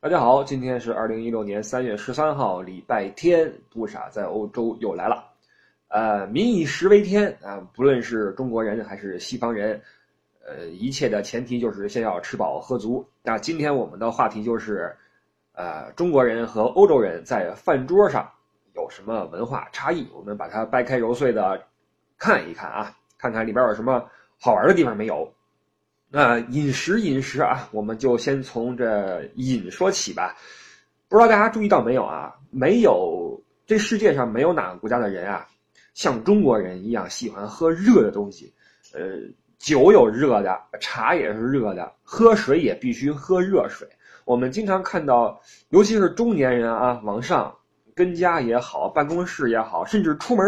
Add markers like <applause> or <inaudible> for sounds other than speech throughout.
大家好，今天是二零一六年三月十三号，礼拜天，不傻在欧洲又来了。呃，民以食为天啊，不论是中国人还是西方人，呃，一切的前提就是先要吃饱喝足。那今天我们的话题就是，呃，中国人和欧洲人在饭桌上有什么文化差异？我们把它掰开揉碎的看一看啊，看看里边有什么好玩的地方没有。那饮食饮食啊，我们就先从这饮说起吧。不知道大家注意到没有啊？没有这世界上没有哪个国家的人啊，像中国人一样喜欢喝热的东西。呃，酒有热的，茶也是热的，喝水也必须喝热水。我们经常看到，尤其是中年人啊，往上跟家也好，办公室也好，甚至出门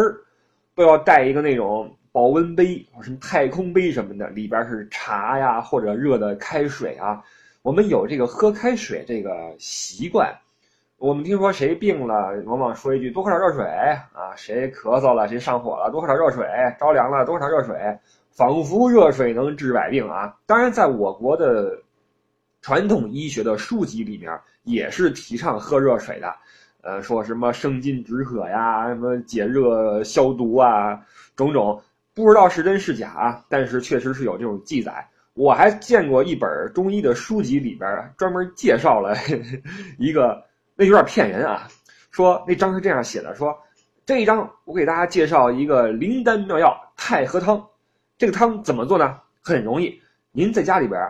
都要带一个那种。保温杯，什么太空杯什么的，里边是茶呀，或者热的开水啊。我们有这个喝开水这个习惯。我们听说谁病了，往往说一句多喝点热水啊。谁咳嗽了，谁上火了，多喝点热水。着凉了，多喝点热水。仿佛热水能治百病啊。当然，在我国的传统医学的书籍里面，也是提倡喝热水的。呃，说什么生津止渴呀，什么解热消毒啊，种种。不知道是真是假啊，但是确实是有这种记载。我还见过一本中医的书籍，里边专门介绍了 <laughs> 一个，那有点骗人啊。说那章是这样写的：说这一章我给大家介绍一个灵丹妙药太和汤。这个汤怎么做呢？很容易，您在家里边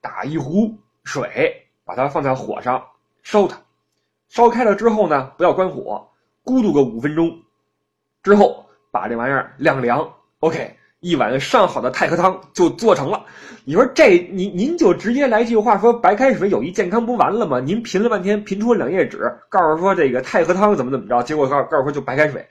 打一壶水，把它放在火上烧它，烧开了之后呢，不要关火，咕嘟个五分钟，之后把这玩意儿晾凉。OK，一碗上好的太和汤就做成了。你说这，您您就直接来句话说白开水有益健康不完了吗？您贫了半天，贫出两页纸，告诉说这个太和汤怎么怎么着，结果告告诉说就白开水。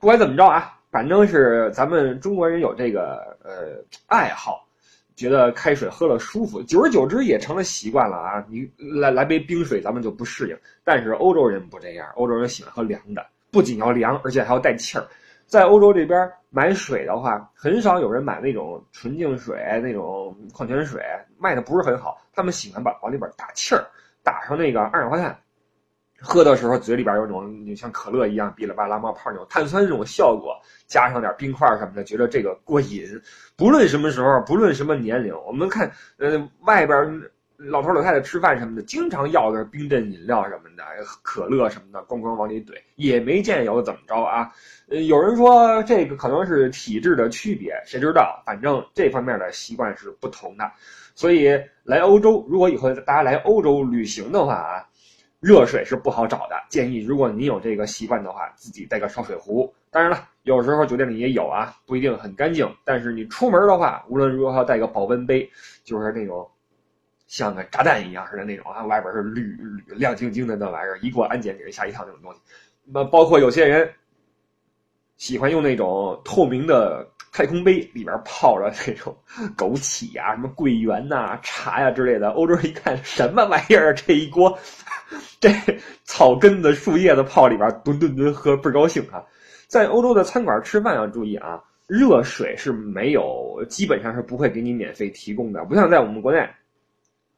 不管怎么着啊，反正是咱们中国人有这个呃爱好，觉得开水喝了舒服，久而久之也成了习惯了啊。你来来杯冰水，咱们就不适应。但是欧洲人不这样，欧洲人喜欢喝凉的，不仅要凉，而且还要带气儿。在欧洲这边买水的话，很少有人买那种纯净水，那种矿泉水卖的不是很好。他们喜欢把往里边打气儿，打上那个二氧化碳，喝的时候嘴里边有种像可乐一样哔哩吧啦冒泡那种碳酸这种效果，加上点冰块什么的，觉得这个过瘾。不论什么时候，不论什么年龄，我们看，呃，外边。老头老太太吃饭什么的，经常要个冰镇饮料什么的，可乐什么的，咣咣往里怼，也没见有怎么着啊。呃，有人说这个可能是体质的区别，谁知道？反正这方面的习惯是不同的。所以来欧洲，如果以后大家来欧洲旅行的话啊，热水是不好找的。建议如果你有这个习惯的话，自己带个烧水壶。当然了，有时候酒店里也有啊，不一定很干净。但是你出门的话，无论如何带个保温杯，就是那种。像个炸弹一样似的那种啊，外边是铝铝亮晶晶的那玩意儿，一过安检给人吓一跳那种东西。那包括有些人喜欢用那种透明的太空杯，里边泡着那种枸杞呀、什么桂圆呐、茶呀之类的。欧洲人一看什么玩意儿，这一锅这草根子、树叶子泡里边，吨吨吨喝倍儿高兴啊！在欧洲的餐馆吃饭要注意啊，热水是没有，基本上是不会给你免费提供的，不像在我们国内。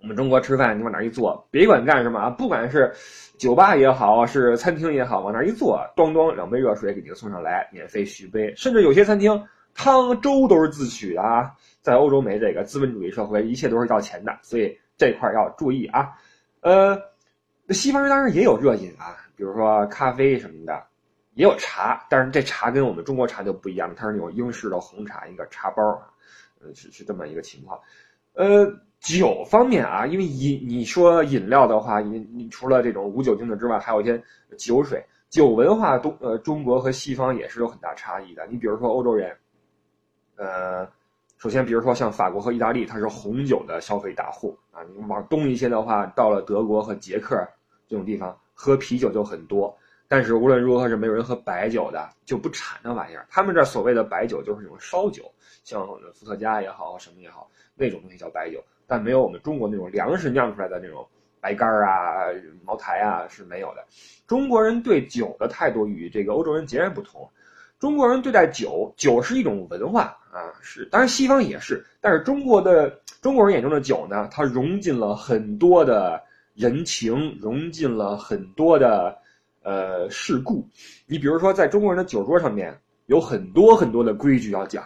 我们中国吃饭，你往哪一坐，别管干什么啊，不管是酒吧也好，是餐厅也好，往那一坐，咣咣两杯热水给您送上来，免费续杯。甚至有些餐厅汤粥都是自取的啊。在欧洲没这个资本主义社会，一切都是要钱的，所以这块要注意啊。呃，西方人当然也有热饮啊，比如说咖啡什么的，也有茶，但是这茶跟我们中国茶就不一样，它是那种英式的红茶，一个茶包啊，呃，是是这么一个情况，呃。酒方面啊，因为饮你说饮料的话，你你除了这种无酒精的之外，还有一些酒水。酒文化东呃中国和西方也是有很大差异的。你比如说欧洲人，呃，首先比如说像法国和意大利，它是红酒的消费大户啊。你往东一些的话，到了德国和捷克这种地方，喝啤酒就很多。但是无论如何是没有人喝白酒的，就不产那玩意儿。他们这所谓的白酒就是那种烧酒，像伏特加也好，什么也好，那种东西叫白酒。但没有我们中国那种粮食酿出来的那种白干啊、茅台啊是没有的。中国人对酒的态度与这个欧洲人截然不同。中国人对待酒，酒是一种文化啊，是当然西方也是。但是中国的中国人眼中的酒呢，它融进了很多的人情，融进了很多的呃事故。你比如说，在中国人的酒桌上面，有很多很多的规矩要讲。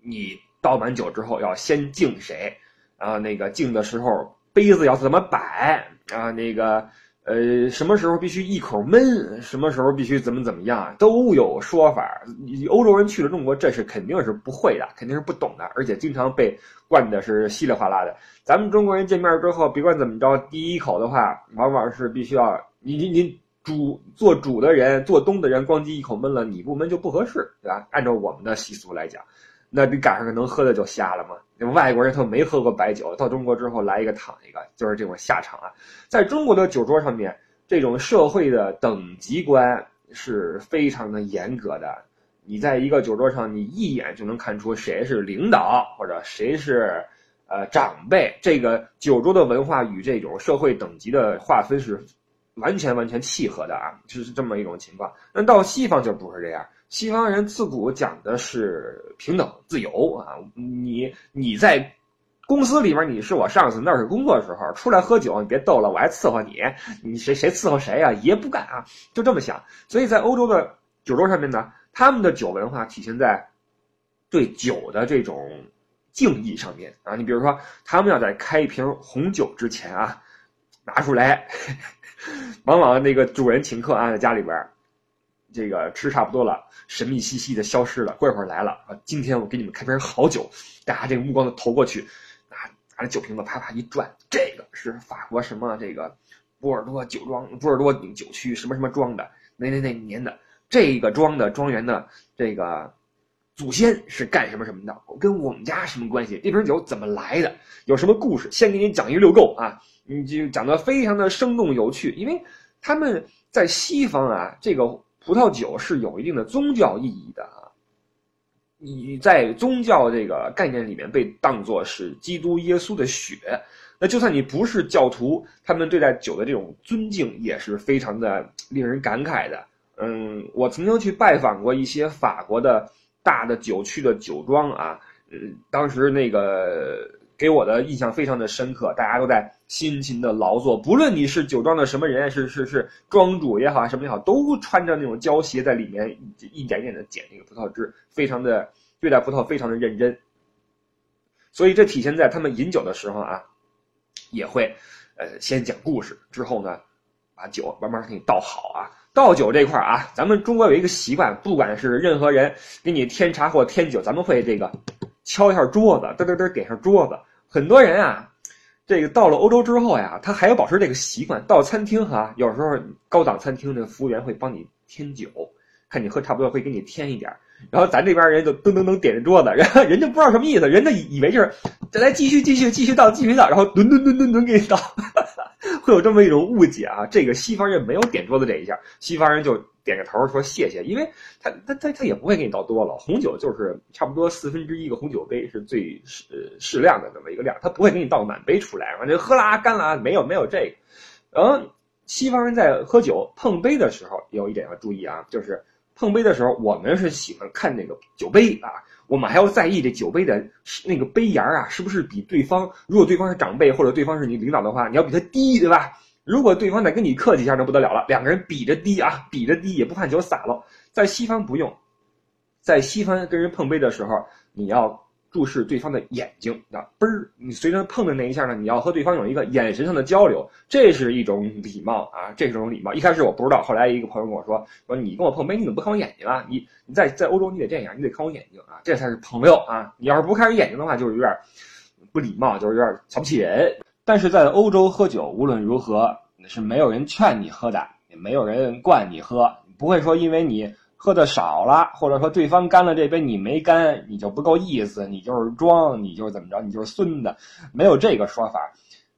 你倒满酒之后，要先敬谁？啊，那个敬的时候，杯子要怎么摆？啊，那个。呃，什么时候必须一口闷？什么时候必须怎么怎么样？都有说法。欧洲人去了中国，这是肯定是不会的，肯定是不懂的，而且经常被灌的是稀里哗啦的。咱们中国人见面之后，别管怎么着，第一口的话，往往是必须要你你你主做主的人，做东的人，咣叽一口闷了，你不闷就不合适，对吧？按照我们的习俗来讲。那你赶上个能喝的就瞎了吗？那外国人他没喝过白酒，到中国之后来一个躺一个，就是这种下场啊。在中国的酒桌上面，这种社会的等级观是非常的严格的。你在一个酒桌上，你一眼就能看出谁是领导或者谁是呃长辈。这个酒桌的文化与这种社会等级的划分是完全完全契合的啊，就是这么一种情况。那到西方就不是这样。西方人自古讲的是平等、自由啊！你你在公司里边你是我上司，那是工作时候出来喝酒，你别逗了，我还伺候你，你谁谁伺候谁啊？爷不干啊！就这么想。所以在欧洲的酒桌上面呢，他们的酒文化体现在对酒的这种敬意上面啊。你比如说，他们要在开一瓶红酒之前啊，拿出来，<laughs> 往往那个主人请客啊，在家里边。这个吃差不多了，神秘兮兮的消失了。过一会儿来了啊！今天我给你们开瓶好酒，大家这个目光都投过去，拿拿着酒瓶子啪啪一转，这个是法国什么这个波尔多酒庄、波尔多酒区什么什么庄的那那那年的这个庄的庄园的这个祖先是干什么什么的，跟我们家什么关系？这瓶酒怎么来的？有什么故事？先给你讲一溜够啊！你就讲的非常的生动有趣，因为他们在西方啊，这个。葡萄酒是有一定的宗教意义的啊，你在宗教这个概念里面被当作是基督耶稣的血，那就算你不是教徒，他们对待酒的这种尊敬也是非常的令人感慨的。嗯，我曾经去拜访过一些法国的大的酒区的酒庄啊，嗯，当时那个。给我的印象非常的深刻，大家都在辛勤的劳作，不论你是酒庄的什么人，是是是庄主也好，什么也好，都穿着那种胶鞋在里面一点点的捡那个葡萄汁，非常的对待葡萄非常的认真。所以这体现在他们饮酒的时候啊，也会呃先讲故事，之后呢把酒慢慢给你倒好啊。倒酒这块啊，咱们中国有一个习惯，不管是任何人给你添茶或添酒，咱们会这个敲一下桌子，嘚嘚嘚点上桌子。很多人啊，这个到了欧洲之后呀，他还要保持这个习惯。到餐厅哈，有时候高档餐厅的服务员会帮你添酒，看你喝差不多会给你添一点然后咱这边人就噔噔噔点着桌子，<laughs> 然后人家不知道什么意思，人家以为就是再来继续继续继续倒继续倒，然后吨吨吨吨吨给你倒，会有这么一种误解啊。这个西方人没有点桌子这一下，西方人就。点个头说谢谢，因为他他他他也不会给你倒多了，红酒就是差不多四分之一个红酒杯是最适适量的那么一个量，他不会给你倒满杯出来，反正喝啦干啦，没有没有这个。然后，西方人在喝酒碰杯的时候有一点要注意啊，就是碰杯的时候我们是喜欢看那个酒杯啊，我们还要在意这酒杯的那个杯沿啊是不是比对方，如果对方是长辈或者对方是你领导的话，你要比他低，对吧？如果对方再跟你客气一下，那不得了了。两个人比着低啊，比着低，也不怕酒洒了。在西方不用，在西方跟人碰杯的时候，你要注视对方的眼睛啊，嘣儿，你随着碰的那一下呢，你要和对方有一个眼神上的交流，这是一种礼貌啊，这是一种礼貌。一开始我不知道，后来一个朋友跟我说，说你跟我碰杯，你怎么不看我眼睛啊？你你在在欧洲你得这样，你得看我眼睛啊，这才是朋友啊。你要是不看人眼睛的话，就是有点不礼貌，就是有点瞧不起人。但是在欧洲喝酒，无论如何是没有人劝你喝的，也没有人灌你喝，不会说因为你喝的少了，或者说对方干了这杯你没干，你就不够意思，你就是装，你就是怎么着，你就是孙子，没有这个说法。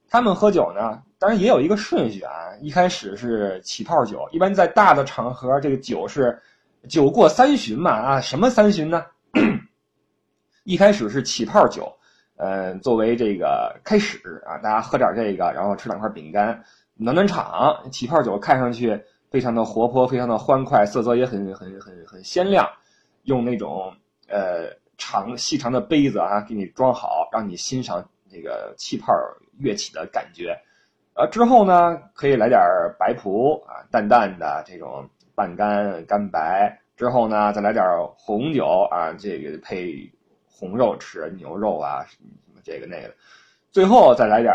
他们喝酒呢，当然也有一个顺序啊，一开始是起泡酒，一般在大的场合，这个酒是酒过三巡嘛啊，什么三巡呢？一开始是起泡酒。呃，作为这个开始啊，大家喝点这个，然后吃两块饼干，暖暖场。起泡酒看上去非常的活泼，非常的欢快，色泽也很很很很鲜亮。用那种呃长细长的杯子啊，给你装好，让你欣赏这个气泡跃起的感觉。呃，之后呢可以来点白葡啊，淡淡的这种半干干白。之后呢再来点红酒啊，这个配红肉吃，牛肉啊什么这个那个。最后再来点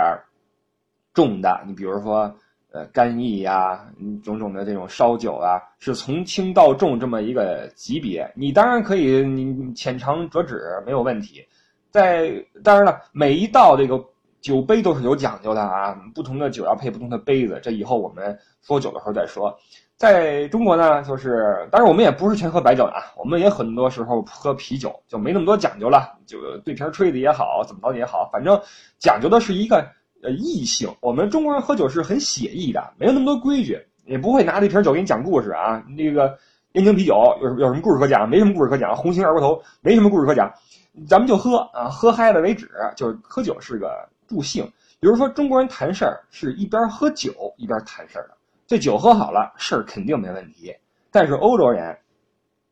重的，你比如说。呃，干邑呀，种种的这种烧酒啊，是从轻到重这么一个级别。你当然可以，你浅尝辄止没有问题。在当然了，每一道这个酒杯都是有讲究的啊，不同的酒要配不同的杯子。这以后我们说酒的时候再说。在中国呢，就是当然我们也不是全喝白酒啊，我们也很多时候喝啤酒，就没那么多讲究了，就对瓶吹的也好，怎么着也好，反正讲究的是一个。呃，异性，我们中国人喝酒是很写意的，没有那么多规矩，也不会拿着一瓶酒给你讲故事啊。那个燕京啤酒有有什么故事可讲？没什么故事可讲。红星二锅头没什么故事可讲，咱们就喝啊，喝嗨了为止。就是喝酒是个助兴，比如说中国人谈事儿是一边喝酒一边谈事儿的，这酒喝好了，事儿肯定没问题。但是欧洲人，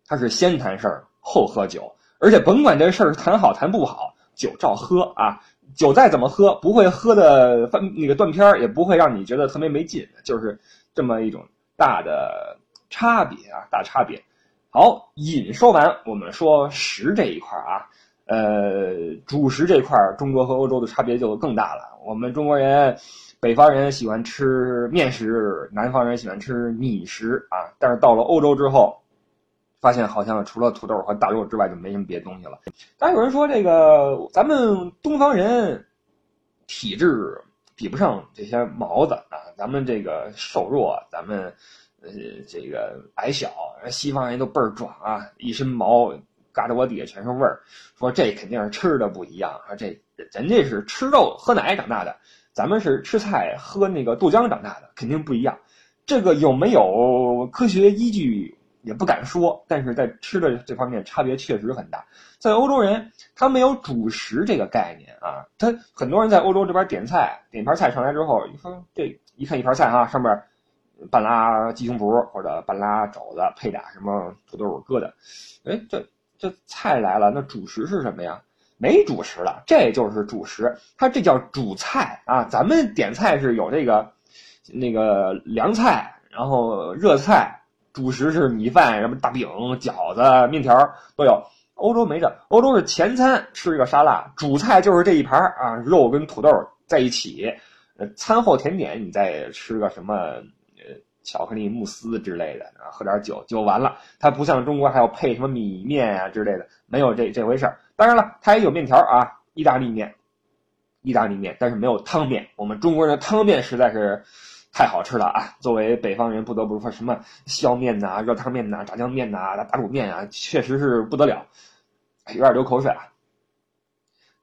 他是先谈事儿后喝酒，而且甭管这事儿谈好谈不好，酒照喝啊。酒再怎么喝，不会喝的翻那个断片儿，也不会让你觉得特别没劲，就是这么一种大的差别啊，大差别。好，饮说完，我们说食这一块儿啊，呃，主食这块儿，中国和欧洲的差别就更大了。我们中国人，北方人喜欢吃面食，南方人喜欢吃米食啊，但是到了欧洲之后。发现好像除了土豆和大肉之外就没什么别的东西了。当然有人说这个咱们东方人体质比不上这些毛子啊，咱们这个瘦弱，咱们呃这个矮小，西方人都倍儿壮啊，一身毛，嘎着我底下全是味儿。说这肯定是吃的不一样啊，这人家是吃肉喝奶长大的，咱们是吃菜喝那个豆浆长大的，肯定不一样。这个有没有科学依据？也不敢说，但是在吃的这方面差别确实很大。在欧洲人，他没有主食这个概念啊。他很多人在欧洲这边点菜，点盘菜上来之后，一说这一看一盘菜哈，上面半拉鸡胸脯或者半拉肘子，配俩什么土豆疙瘩。哎，这这菜来了，那主食是什么呀？没主食了，这就是主食。它这叫主菜啊。咱们点菜是有这个那个凉菜，然后热菜。主食是米饭，什么大饼、饺子、面条都有。欧洲没这，欧洲是前餐吃一个沙拉，主菜就是这一盘啊，肉跟土豆在一起。呃，餐后甜点你再吃个什么巧克力慕斯之类的啊，喝点酒就完了。它不像中国还要配什么米面啊之类的，没有这这回事儿。当然了，它也有面条啊，意大利面，意大利面，但是没有汤面。我们中国人的汤面实在是。太好吃了啊！作为北方人，不得不说什么削面呐、热汤面呐、炸酱面呐、打卤面啊，确实是不得了，有点流口水啊。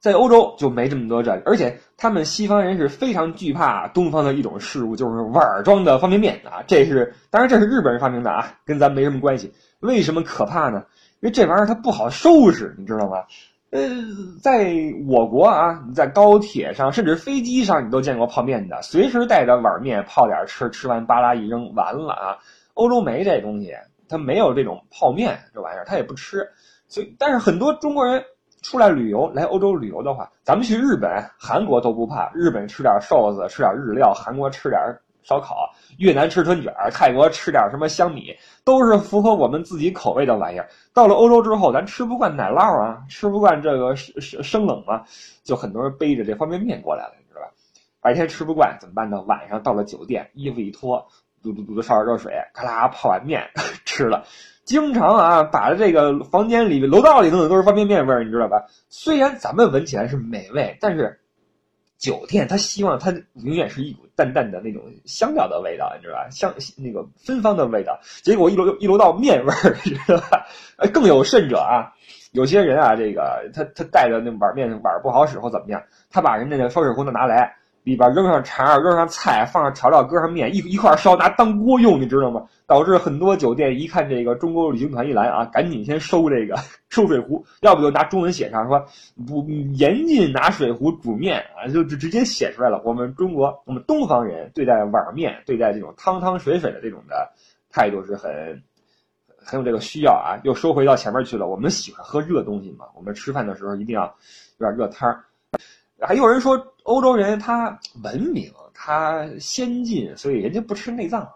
在欧洲就没这么多这，而且他们西方人是非常惧怕东方的一种事物，就是碗装的方便面啊。这是当然，这是日本人发明的啊，跟咱没什么关系。为什么可怕呢？因为这玩意儿它不好收拾，你知道吗？呃，在我国啊，你在高铁上，甚至飞机上，你都见过泡面的，随时带着碗面泡点吃，吃完巴拉一扔，完了啊。欧洲没这东西，他没有这种泡面这玩意儿，他也不吃。所以，但是很多中国人出来旅游，来欧洲旅游的话，咱们去日本、韩国都不怕，日本吃点寿司，吃点日料，韩国吃点。烧烤，越南吃春卷，泰国吃点什么香米，都是符合我们自己口味的玩意儿。到了欧洲之后，咱吃不惯奶酪啊，吃不惯这个生生冷啊，就很多人背着这方便面过来了，你知道吧？白天吃不惯怎么办呢？晚上到了酒店，衣服一脱，嘟嘟嘟的烧点热水，咔啦泡碗面 <laughs> 吃了。经常啊，把这个房间里、楼道里弄的都是方便面味儿，你知道吧？虽然咱们闻起来是美味，但是。酒店他希望它永远是一股淡淡的那种香料的味道，你知道吧？香那个芬芳的味道。结果一楼一楼到面味儿，知道吧？<laughs> 更有甚者啊，有些人啊，这个他他带着那碗面碗不好使或怎么样，他把人家那烧水壶拿来。里边扔上肠，扔上菜，放上调料，搁上面，一一块烧，拿当锅用，你知道吗？导致很多酒店一看这个中国旅行团一来啊，<laughs> 赶紧先收这个 <laughs> 收水壶，要不就拿中文写上说不严禁拿水壶煮面啊，就直直接写出来了。我们中国，我们东方人对待碗面，对待这种汤汤水水的这种的态度是很很有这个需要啊。又收回到前面去了，我们喜欢喝热东西嘛，我们吃饭的时候一定要有点热汤。还有人说欧洲人他文明，他先进，所以人家不吃内脏，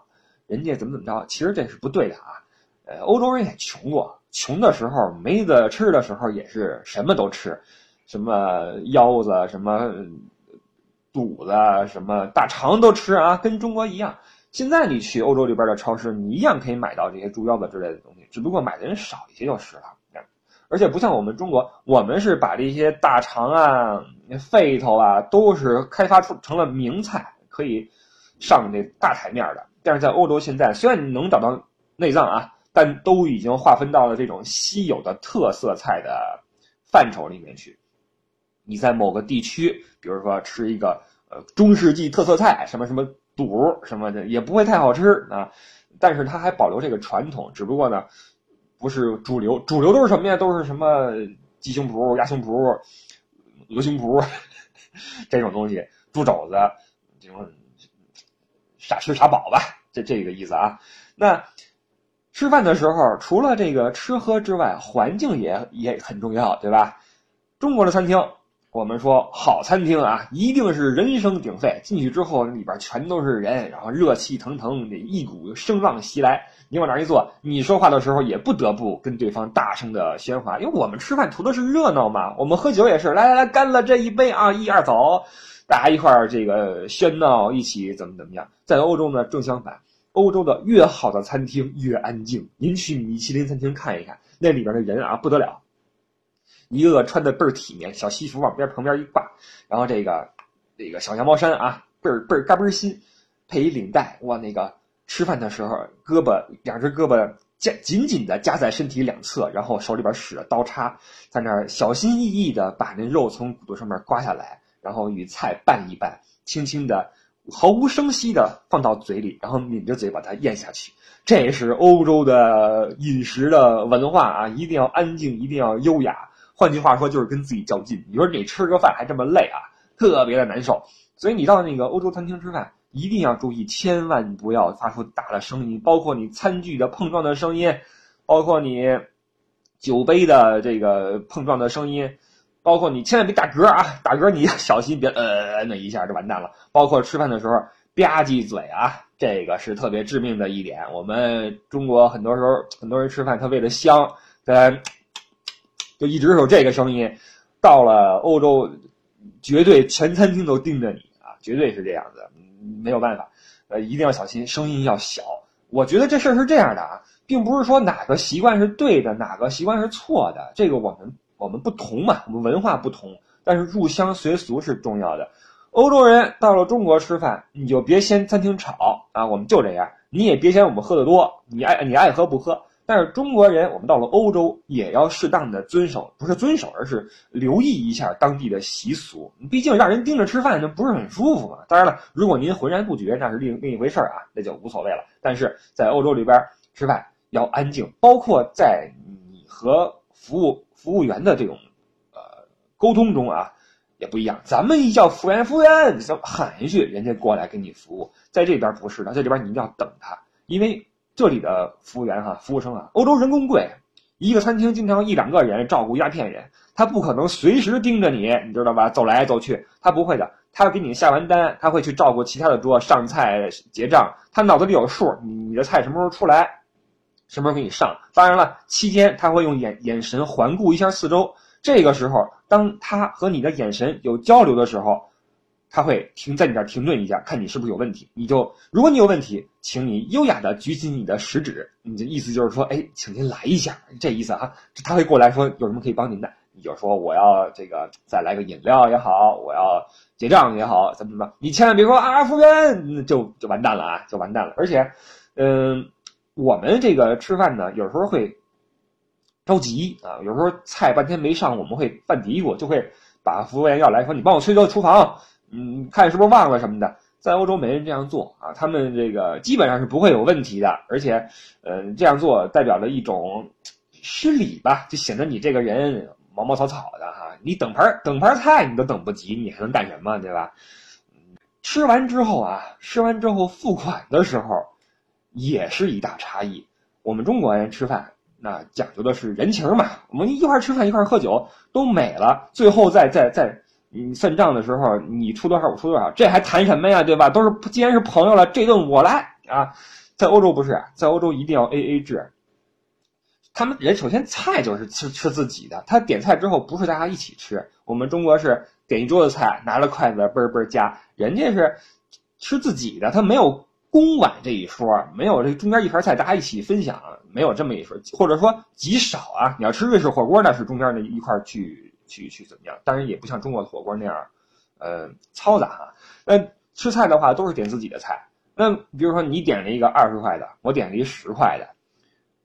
人家怎么怎么着？其实这是不对的啊。呃，欧洲人也穷过，穷的时候没得吃的时候也是什么都吃，什么腰子、什么肚子、什么大肠都吃啊，跟中国一样。现在你去欧洲里边的超市，你一样可以买到这些猪腰子之类的东西，只不过买的人少一些就是了。而且不像我们中国，我们是把这些大肠啊、肺头啊，都是开发出成了名菜，可以上这大台面的。但是在欧洲现在，虽然你能找到内脏啊，但都已经划分到了这种稀有的特色菜的范畴里面去。你在某个地区，比如说吃一个呃中世纪特色菜，什么什么肚什么的，也不会太好吃啊。但是它还保留这个传统，只不过呢。不是主流，主流都是什么呀？都是什么鸡胸脯、鸭胸脯、鹅胸脯 <laughs> 这种东西，猪肘子这种傻吃傻饱吧，这这个意思啊。那吃饭的时候，除了这个吃喝之外，环境也也很重要，对吧？中国的餐厅，我们说好餐厅啊，一定是人声鼎沸，进去之后里边全都是人，然后热气腾腾，这一股声浪袭来。你往哪一坐，你说话的时候也不得不跟对方大声的喧哗，因为我们吃饭图的是热闹嘛。我们喝酒也是，来来来，干了这一杯啊，一二走，大家一块儿这个喧闹，一起怎么怎么样。在欧洲呢，正相反，欧洲的越好的餐厅越安静。您去米其林餐厅看一看，那里边的人啊不得了，一个个穿的倍儿体面，小西服往边旁边一挂，然后这个这个小羊毛衫啊，倍儿倍儿嘎嘣新，配一领带，哇那个。吃饭的时候，胳膊两只胳膊夹紧紧的夹在身体两侧，然后手里边使着刀叉，在那儿小心翼翼的把那肉从骨头上面刮下来，然后与菜拌一拌，轻轻的、毫无声息的放到嘴里，然后抿着嘴把它咽下去。这是欧洲的饮食的文化啊，一定要安静，一定要优雅。换句话说，就是跟自己较劲。你说你吃个饭还这么累啊，特别的难受。所以你到那个欧洲餐厅吃饭。一定要注意，千万不要发出大的声音，包括你餐具的碰撞的声音，包括你酒杯的这个碰撞的声音，包括你千万别打嗝啊！打嗝你要小心，别呃那一下就完蛋了。包括吃饭的时候吧唧嘴啊，这个是特别致命的一点。我们中国很多时候很多人吃饭，他为了香，他就一直有这个声音。到了欧洲，绝对全餐厅都盯着你啊，绝对是这样子。没有办法，呃，一定要小心，声音要小。我觉得这事儿是这样的啊，并不是说哪个习惯是对的，哪个习惯是错的。这个我们我们不同嘛，我们文化不同，但是入乡随俗是重要的。欧洲人到了中国吃饭，你就别嫌餐厅吵啊，我们就这样，你也别嫌我们喝的多，你爱你爱喝不喝。但是中国人，我们到了欧洲也要适当的遵守，不是遵守，而是留意一下当地的习俗。毕竟让人盯着吃饭，那不是很舒服嘛。当然了，如果您浑然不觉，那是另另一回事儿啊，那就无所谓了。但是在欧洲里边吃饭要安静，包括在你和服务服务员的这种呃沟通中啊，也不一样。咱们一叫服务员，服务员，喊一句，人家过来给你服务。在这边不是的，在这边你一定要等他，因为。这里的服务员哈，服务生啊，欧洲人工贵，一个餐厅经常一两个人照顾一大片人，他不可能随时盯着你，你知道吧？走来走去，他不会的，他给你下完单，他会去照顾其他的桌，上菜结账，他脑子里有数，你的菜什么时候出来，什么时候给你上。当然了，期间他会用眼眼神环顾一下四周，这个时候，当他和你的眼神有交流的时候。他会停在你这儿停顿一下，看你是不是有问题。你就如果你有问题，请你优雅的举起你的食指，你的意思就是说，哎，请您来一下，这意思啊。他会过来说有什么可以帮您的，你就说我要这个再来个饮料也好，我要结账也好，怎么怎么，你千万别说啊，服务员就就完蛋了啊，就完蛋了。而且，嗯，我们这个吃饭呢，有时候会着急啊，有时候菜半天没上，我们会犯嘀咕，就会把服务员要来说，你帮我催到厨房。嗯，看是不是忘了什么的，在欧洲没人这样做啊，他们这个基本上是不会有问题的，而且，呃，这样做代表了一种失礼吧，就显得你这个人毛毛草草的哈，你等盘等盘菜你都等不及，你还能干什么，对吧？吃完之后啊，吃完之后付款的时候，也是一大差异。我们中国人吃饭那讲究的是人情嘛，我们一块吃饭一块喝酒都美了，最后再再再。你算账的时候你出多少我出多少，这还谈什么呀，对吧？都是既然是朋友了，这顿我来啊。在欧洲不是，在欧洲一定要 A A 制。他们人首先菜就是吃吃自己的，他点菜之后不是大家一起吃。我们中国是点一桌子菜，拿着筷子嘣嘣夹，人家是吃自己的，他没有公碗这一说，没有这中间一盘菜大家一起分享，没有这么一说，或者说极少啊。你要吃瑞士火锅，那是中间的一块去去去怎么样？当然也不像中国的火锅那样，呃，嘈杂哈。那吃菜的话都是点自己的菜。那比如说你点了一个二十块的，我点了一十块的，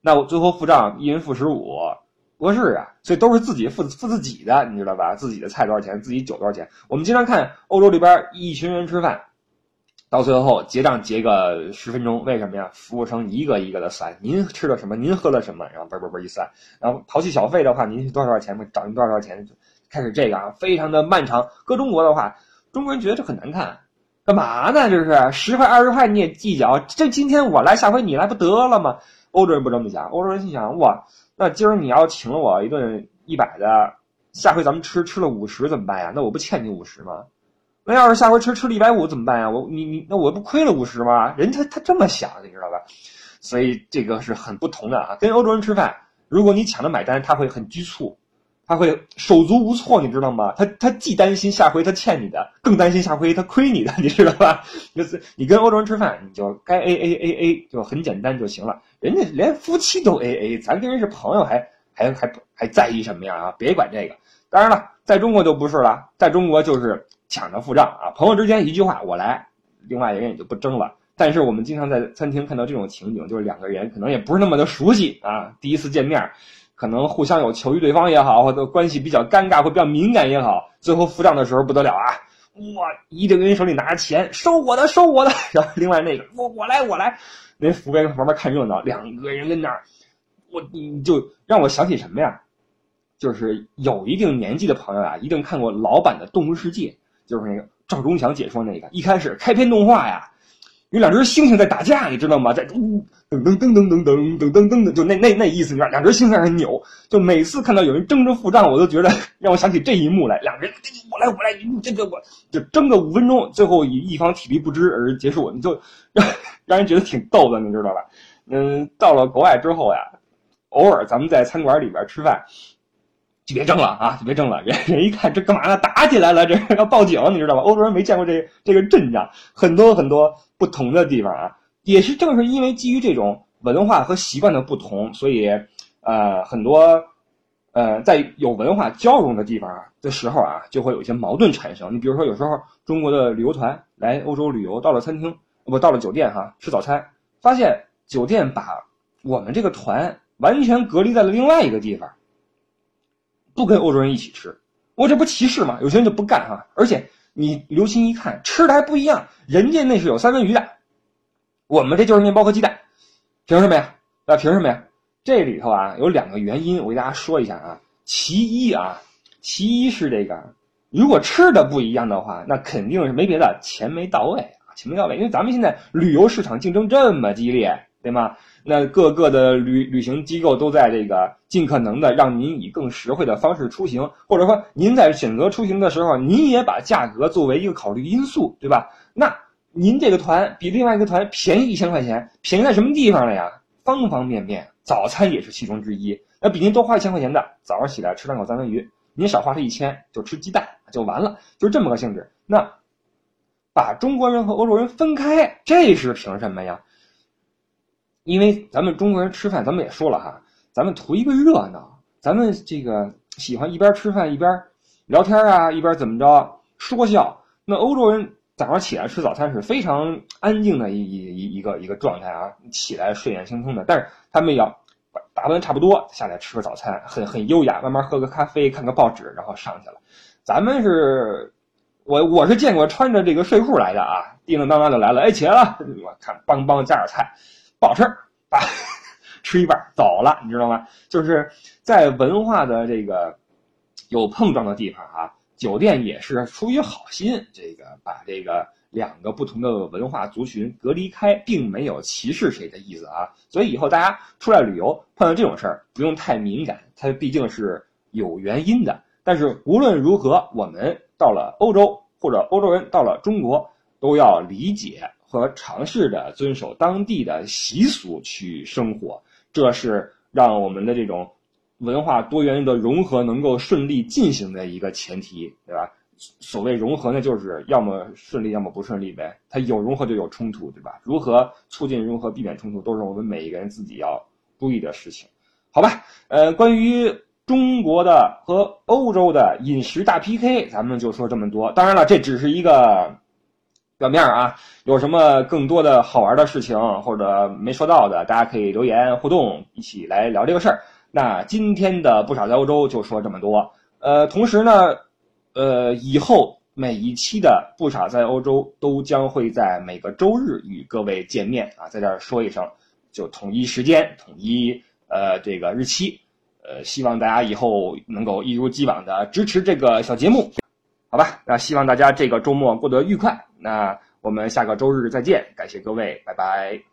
那我最后付账一人付十五，不合适啊，所以都是自己付付自己的，你知道吧？自己的菜多少钱，自己酒多少钱。我们经常看欧洲里边一群人吃饭，到最后结账结个十分钟，为什么呀？服务生一个一个的算，您吃了什么，您喝了什么，然后嘣嘣嘣一算，然后刨去小费的话，您多少多少钱找您多少多少钱，开始这个啊，非常的漫长。搁中国的话，中国人觉得这很难看。干嘛呢？这是十块二十块你也计较？这今天我来，下回你来不得了吗？欧洲人不这么想，欧洲人心想：哇，那今儿你要请了我一顿一百的，下回咱们吃吃了五十怎么办呀？那我不欠你五十吗？那要是下回吃吃了一百五怎么办呀？我你你那我不亏了五十吗？人他他这么想，你知道吧？所以这个是很不同的啊。跟欧洲人吃饭，如果你抢着买单，他会很局促。他会手足无措，你知道吗？他他既担心下回他欠你的，更担心下回他亏你的，你知道吧？就是你跟欧洲人吃饭，你就该 A A A A，就很简单就行了。人家连夫妻都 A A，咱跟人是朋友，还还还还在意什么呀？啊，别管这个。当然了，在中国就不是了，在中国就是抢着付账啊。朋友之间一句话我来，另外一个人也就不争了。但是我们经常在餐厅看到这种情景，就是两个人可能也不是那么的熟悉啊，第一次见面。可能互相有求于对方也好，或者关系比较尴尬或比较敏感也好，最后付账的时候不得了啊！哇，一个人手里拿着钱，收我的，收我的。<laughs> 然后另外那个，我我来，我来。那服务员旁边看热闹，两个人跟那儿，我你就让我想起什么呀？就是有一定年纪的朋友啊，一定看过老版的《动物世界》，就是那个赵忠祥解说那个，一开始开篇动画呀。有两只猩猩在打架，你知道吗？在噔噔噔噔噔噔噔噔噔的，就那那那意思，你知道？两只猩猩在那扭，就每次看到有人争着付账，我都觉得 <laughs> 让我想起这一幕来。两人，我来，我来，你这个我就争个五分钟，最后以一方体力不支而结束，你就 <laughs> 让让人觉得挺逗的，你知道吧？嗯，到了国外之后呀，偶尔咱们在餐馆里边吃饭。就别争了啊！就别争了，人人一看这干嘛呢？打起来了，这要报警，你知道吧？欧洲人没见过这这个阵仗，很多很多不同的地方啊，也是正是因为基于这种文化和习惯的不同，所以呃很多呃在有文化交融的地方的时候啊，就会有一些矛盾产生。你比如说，有时候中国的旅游团来欧洲旅游，到了餐厅不到了酒店哈吃早餐，发现酒店把我们这个团完全隔离在了另外一个地方。不跟欧洲人一起吃，我这不歧视吗？有些人就不干哈，而且你留心一看，吃的还不一样。人家那是有三文鱼的，我们这就是面包和鸡蛋，凭什么呀？那凭什么呀？这里头啊有两个原因，我给大家说一下啊。其一啊，其一是这个，如果吃的不一样的话，那肯定是没别的，钱没到位啊，钱没到位。因为咱们现在旅游市场竞争这么激烈，对吗？那各个的旅旅行机构都在这个尽可能的让您以更实惠的方式出行，或者说您在选择出行的时候，您也把价格作为一个考虑因素，对吧？那您这个团比另外一个团便宜一千块钱，便宜在什么地方了呀？方方面面，早餐也是其中之一。那比您多花一千块钱的，早上起来吃两口三文鱼，您少花这一千就吃鸡蛋就完了，就这么个性质。那把中国人和欧洲人分开，这是凭什么呀？因为咱们中国人吃饭，咱们也说了哈，咱们图一个热闹，咱们这个喜欢一边吃饭一边聊天啊，一边怎么着说笑。那欧洲人早上起来吃早餐是非常安静的一一一一个一个状态啊，起来睡眼惺忪的，但是他们要打扮差不多下来吃个早餐，很很优雅，慢慢喝个咖啡，看个报纸，然后上去了。咱们是，我我是见过穿着这个睡裤来的啊，叮叮当当就来了，哎起来了，我看梆梆加点菜。不好吃，把吃一半走了，你知道吗？就是在文化的这个有碰撞的地方啊，酒店也是出于好心，这个把这个两个不同的文化族群隔离开，并没有歧视谁的意思啊。所以以后大家出来旅游碰到这种事儿，不用太敏感，它毕竟是有原因的。但是无论如何，我们。到了欧洲，或者欧洲人到了中国，都要理解和尝试着遵守当地的习俗去生活，这是让我们的这种文化多元的融合能够顺利进行的一个前提，对吧？所谓融合呢，就是要么顺利，要么不顺利呗。它有融合就有冲突，对吧？如何促进融合、避免冲突，都是我们每一个人自己要注意的事情，好吧？呃，关于中国的和欧洲的饮食大 PK，咱们就说这么多。当然了，这只是一个表面啊。有什么更多的好玩的事情或者没说到的，大家可以留言互动，一起来聊这个事儿。那今天的不少在欧洲就说这么多。呃，同时呢。呃，以后每一期的不傻在欧洲都将会在每个周日与各位见面啊，在这儿说一声，就统一时间，统一呃这个日期，呃，希望大家以后能够一如既往的支持这个小节目，好吧？那希望大家这个周末过得愉快，那我们下个周日再见，感谢各位，拜拜。